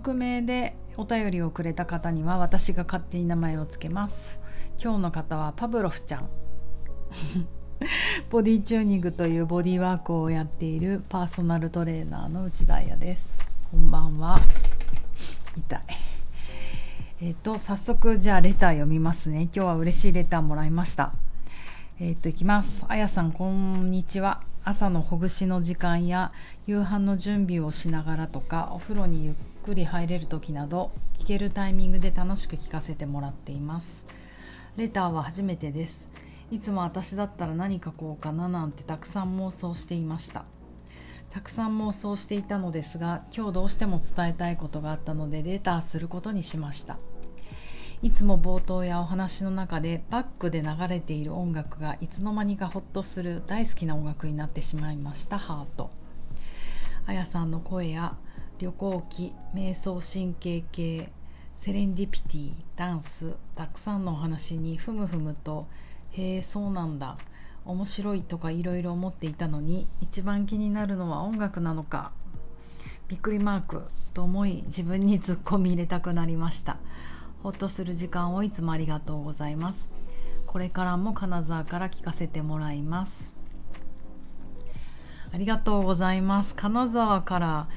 匿名でお便りをくれた方には私が勝手に名前を付けます。今日の方はパブロフちゃん。ボディチューニングというボディワークをやっているパーソナルトレーナーの内田彩です。こんばんは。痛い。えっ、ー、と早速じゃあレター読みますね。今日は嬉しいレターもらいました。えっ、ー、といきます。あやさんこんにちは。朝のほぐしの時間や夕飯の準備をしながらとかお風呂にゆっくり入れる時など聞けるタイミングで楽しく聞かせてもらっています。レターは初めてです。いつも私だったら何書こうかななんてたくさん妄想していました。たくさん妄想していたのですが今日どうしても伝えたいことがあったのでレターすることにしました。いつも冒頭やお話の中でバックで流れている音楽がいつの間にかホッとする大好きな音楽になってしまいましたハート。あやさんの声や旅行記瞑想神経系セレンディピティダンスたくさんのお話にふむふむとへえそうなんだ面白いとかいろいろ思っていたのに一番気になるのは音楽なのかびっくりマークと思い自分に突っ込み入れたくなりました。ほっとする時間をいつもありがとうございます。これからも金沢から聞かせてもらいます。ありがとうございます。金沢から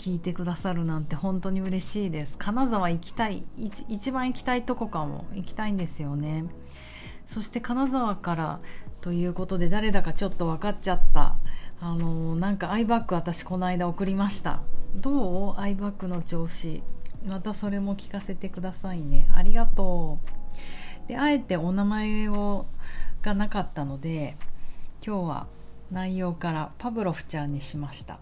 聞いてくださるなんて本当に嬉しいです。金沢行きたい一番行きたいとこかも行きたいんですよね。そして金沢からということで誰だかちょっと分かっちゃった。あのなんかアイバッグ私この間送りました。どう？アイバッグの調子。またそれも聞かせてくださいね。ありがとう。であえてお名前をがなかったので今日は内容からパブロフちゃんにしました。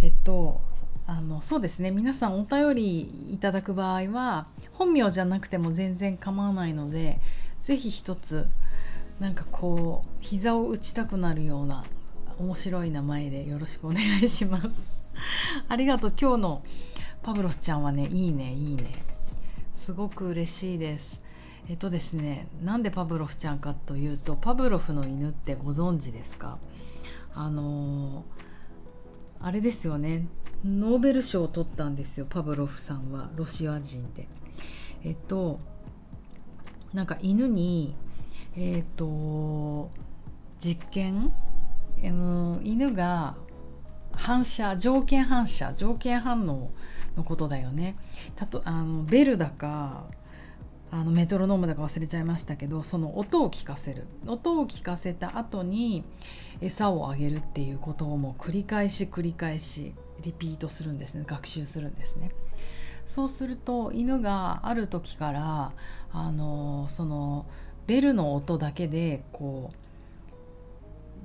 えっとあのそうですね。皆さんお便りいただく場合は本名じゃなくても全然構わないので是非一つなんかこう膝を打ちたくなるような面白い名前でよろしくお願いします。ありがとう。今日のパブロフちゃんはねいいねいいね。すごく嬉しいです。えっとですねなんでパブロフちゃんかというとパブロフの犬ってご存知ですか？あのー、あれですよね。ノーベル賞を取ったんですよパブロフさんは。ロシア人で。えっとなんか犬にえっ、と実験、えー、犬が反射条件反射条件反応のことだよね。たとあのベルだかあのメトロノームだか忘れちゃいましたけどその音を聞かせる音を聞かせた後に餌をあげるっていうことをもう繰り返し繰り返しリピートするんですね学習するんですね。そうすると犬がある時からあのそのベルの音だけでこ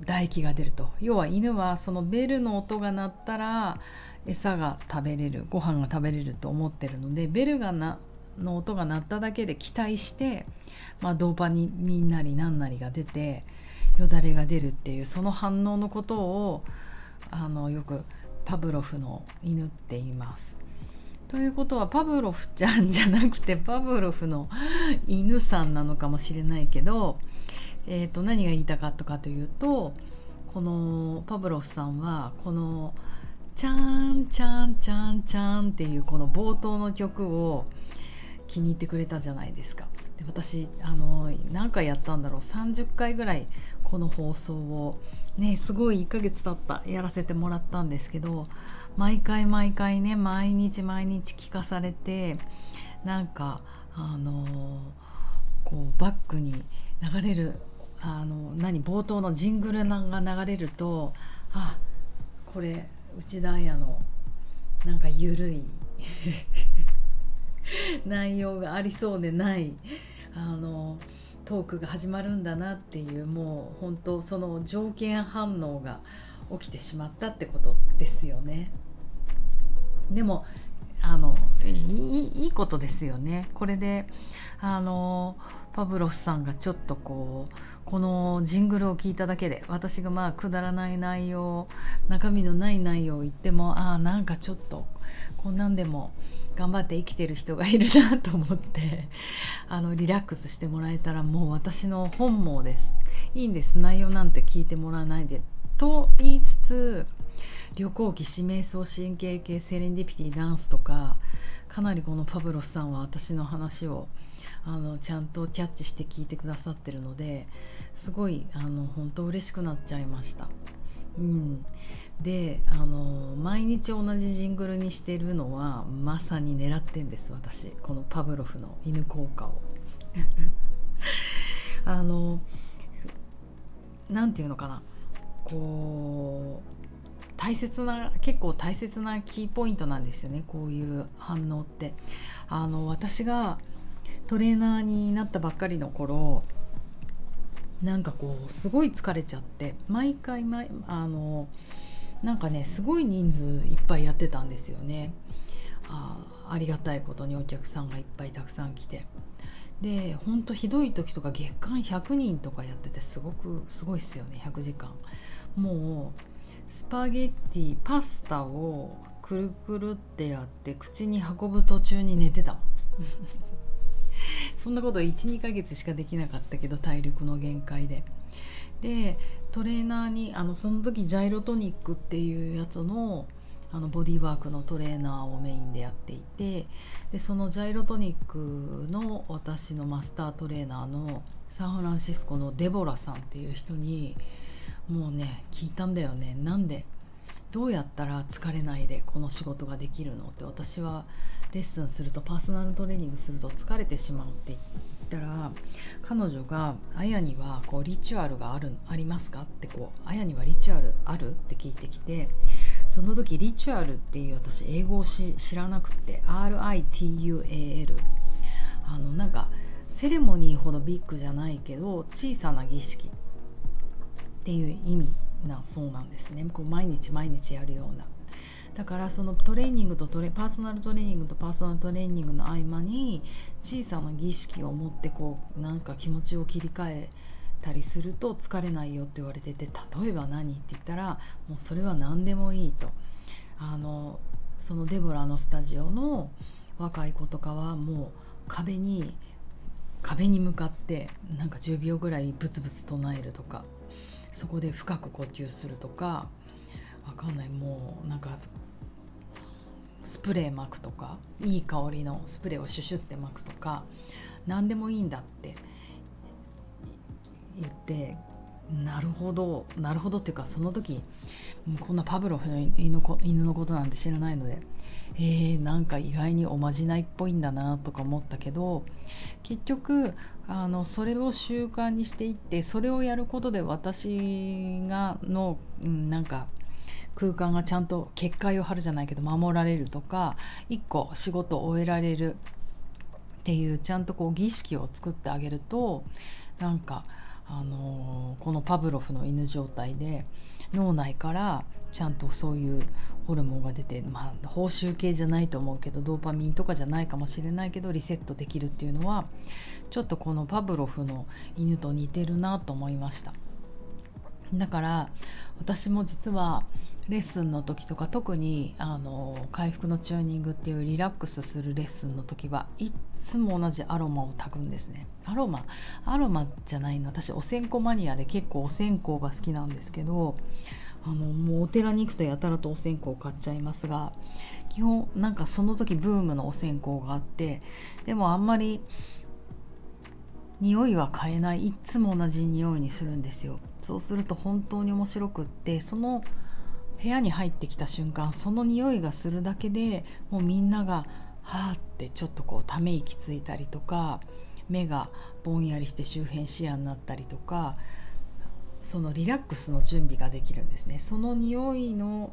う唾液が出ると要は犬はそのベルの音が鳴ったら餌が食べれるご飯が食べれると思ってるのでベルがなの音が鳴っただけで期待して、まあ、ドーパミンなり何なりが出てよだれが出るっていうその反応のことをあのよくパブロフの犬って言います。ということはパブロフちゃんじゃなくてパブロフの犬さんなのかもしれないけど、えー、と何が言いたかったかというとこのパブロフさんはこの「チャンチャンチャンチャン」っていうこの冒頭の曲を気に入ってくれたじゃないですか。で私あの何回やったんだろう30回ぐらいこの放送をねすごい1ヶ月経ったやらせてもらったんですけど毎回毎回ね毎日毎日聞かされてなんかあのこうバックに流れるあの何冒頭のジングルが流れるとあこれ内田彩のなんかゆるい 内容がありそうでないあのトークが始まるんだなっていうもう本当その条件反応が起きてしまったってことですよね。でもあのいいことですよね。これであのパブロフさんがちょっとこうこのジングルを聞いただけで私がまあくだらない内容中身のない内容を言ってもああなんかちょっとこんなんでも頑張って生きてる人がいるなと思ってあのリラックスしてもらえたらもう私の本望ですいいんです内容なんて聞いてもらわないでと言いつつ旅行記指名送神経系セレンディピティダンスとかかなりこのパブロスさんは私の話をあのちゃんとキャッチして聞いてくださってるのですごいあの本当嬉しくなっちゃいました。うん、であの毎日同じジングルにしてるのはまさに狙ってんです私。このパブロフの犬効果を。あの何て言うのかな。こう大切な結構大切なキーポイントなんですよねこういう反応って。あの私がトレーナーになったばっかりの頃なんかこうすごい疲れちゃって毎回毎あのなんかねすごい人数いっぱいやってたんですよね。あありがたいことにお客さんがいっぱいたくさん来て。でほんとひどい時とか月間100人とかやっててすごくすごいっすよね100時間。もうスパゲッティパスタをくるくるってやって口に運ぶ途中に寝てた。そんなこと12ヶ月しかできなかったけど体力の限界で。でトレーナーにあのその時ジャイロトニックっていうやつのあのボディーワークのトレーナーをメインでやっていてでそのジャイロトニックの私のマスタートレーナーのサンフランシスコのデボラさんっていう人にもうね聞いたんだよね。なんでどうやったら疲れないでこの仕事ができるのって私はレッスンするとパーソナルトレーニングすると疲れてしまうって言ったら彼女が「あやにはこうリチュアルがあるありますか?」ってこう「あやにはリチュアルある?」って聞いてきてその時リチュアルっていう私英語を知らなくて RITUAL あのなんかセレモニーほどビッグじゃないけど小さな儀式っていう意味なそうなんですねこう毎日毎日やるようなだからそのトレーニングとトレパーソナルトレーニングとパーソナルトレーニングの合間に小さな儀式を持ってこうなんか気持ちを切り替えたりすると疲れないよって言われてて例えば何って言ったらもうそれは何でもいいと。あのそのデボラのスタジオの若い子とかはもう壁に壁に向かってなんか10秒ぐらいブツブツ唱えるとかそこで深く呼吸するとかわかんない。もうなんかスプレー巻くとかいい香りのスプレーをシュシュって巻くとか何でもいいんだって言ってなるほどなるほどっていうかその時こんなパブロフの犬のことなんて知らないのでえー、なんか意外におまじないっぽいんだなとか思ったけど結局あのそれを習慣にしていってそれをやることで私がの、うん、なんか空間がちゃんと結界を張るじゃないけど守られるとか一個仕事を終えられるっていうちゃんとこう儀式を作ってあげるとなんかあのー、このパブロフの犬状態で脳内からちゃんとそういうホルモンが出て、まあ、報酬系じゃないと思うけどドーパミンとかじゃないかもしれないけどリセットできるっていうのはちょっとこのパブロフの犬と似てるなと思いました。だから私も実はレッスンの時とか特にあの回復のチューニングっていうリラックスするレッスンの時はいつも同じアロマを炊くんですね。アロマアロマじゃないの。私お線香マニアで結構お線香が好きなんですけどあのもうお寺に行くとやたらとお線香を買っちゃいますが基本なんかその時ブームのお線香があってでもあんまり匂いは変えない。いつも同じ匂いにするんですよ。そうすると本当に面白くってその部屋に入ってきた瞬間その匂いがするだけでもうみんながはあってちょっとこうため息ついたりとか目がぼんやりして周辺視野になったりとかそのリラックスの準備ができるんですね。その匂いの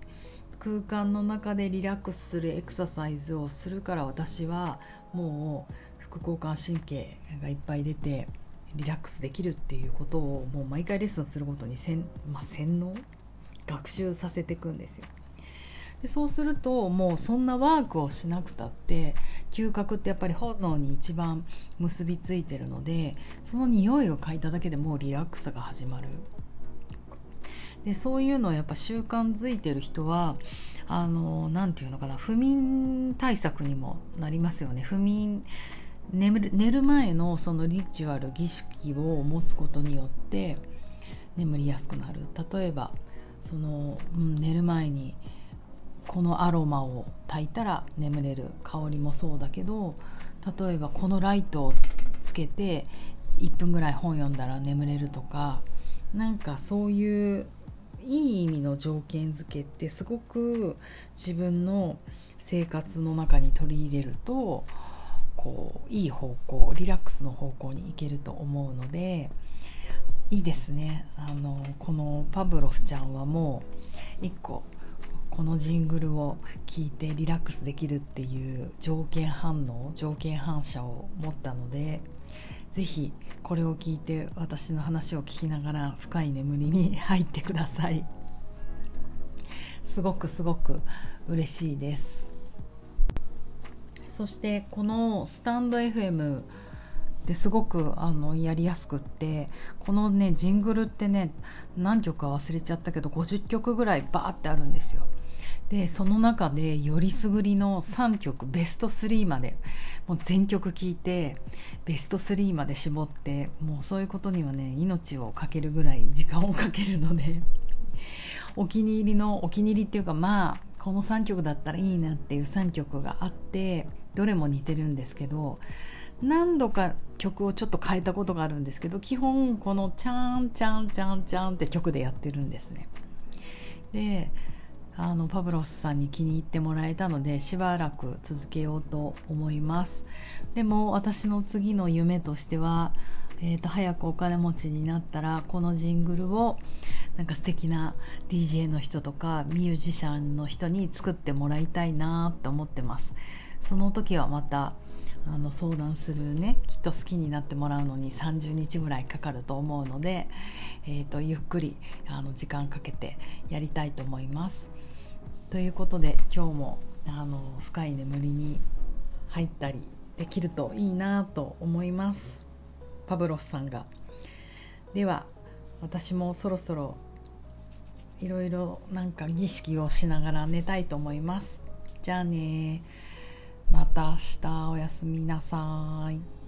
空間の中でリラックスするエクササイズをするから私はもう副交感神経がいっぱい出てリラックスできるっていうことをもう毎回レッスンするごとに洗,、まあ、洗脳学習させていくんですよ。でそうするともうそんなワークをしなくたって嗅覚ってやっぱり本能に一番結びついてるのでその匂いを嗅いだだけでもうリラックスが始まるでそういうのをやっぱ習慣づいてる人はあの何て言うのかな不眠対策にもなりますよね不眠眠る寝る前のそのリチュアル儀式を持つことによって眠りやすくなる。例えばその、うん、寝る前にこのアロマを焚いたら眠れる。香りもそうだけど例えばこのライトをつけて1分ぐらい本読んだら眠れるとかなんかそういういい意味の条件付けってすごく自分の生活の中に取り入れるとこういい方向リラックスの方向に行けると思うのでいいですね。あのこのパブロフちゃんはもう1個このジングルを聞いてリラックスできるっていう条件反応条件反射を持ったので是非これを聞いて私の話を聞きながら深い眠りに 入ってください。すごくすごく嬉しいです。そしてこのスタンド FM ですごくあのやりやすくってこのねジングルってね何曲か忘れちゃったけど50曲ぐらいバーってあるんですよ。でその中でよりすぐりの3曲ベスト3までもう全曲聴いてベスト3まで絞ってもうそういうことにはね命を懸けるぐらい時間をかけるのでお気に入りのお気に入りっていうかまあこの3曲だったらいいなっていう3曲があってどれも似てるんですけど何度か曲をちょっと変えたことがあるんですけど基本この「チャンチャンチャンチャン」って曲でやってるんですね。であのパブロスさんに気に入ってもらえたのでしばらく続けようと思いますでも私の次の夢としては、えーと、早くお金持ちになったらこのジングルをなんか素敵な DJ の人とかミュージシャンの人に作ってもらいたいなと思ってますその時はまたあの相談するねきっと好きになってもらうのに30日ぐらいかかると思うので、えーとゆっくりあの時間かけてやりたいと思います。ということで今日もあの深い眠りに入ったりできるといいなと思いますパブロスさんが。では私もそろそろいろいろなんか儀式をしながら寝たいと思います。じゃあねまた明日おやすみなさい。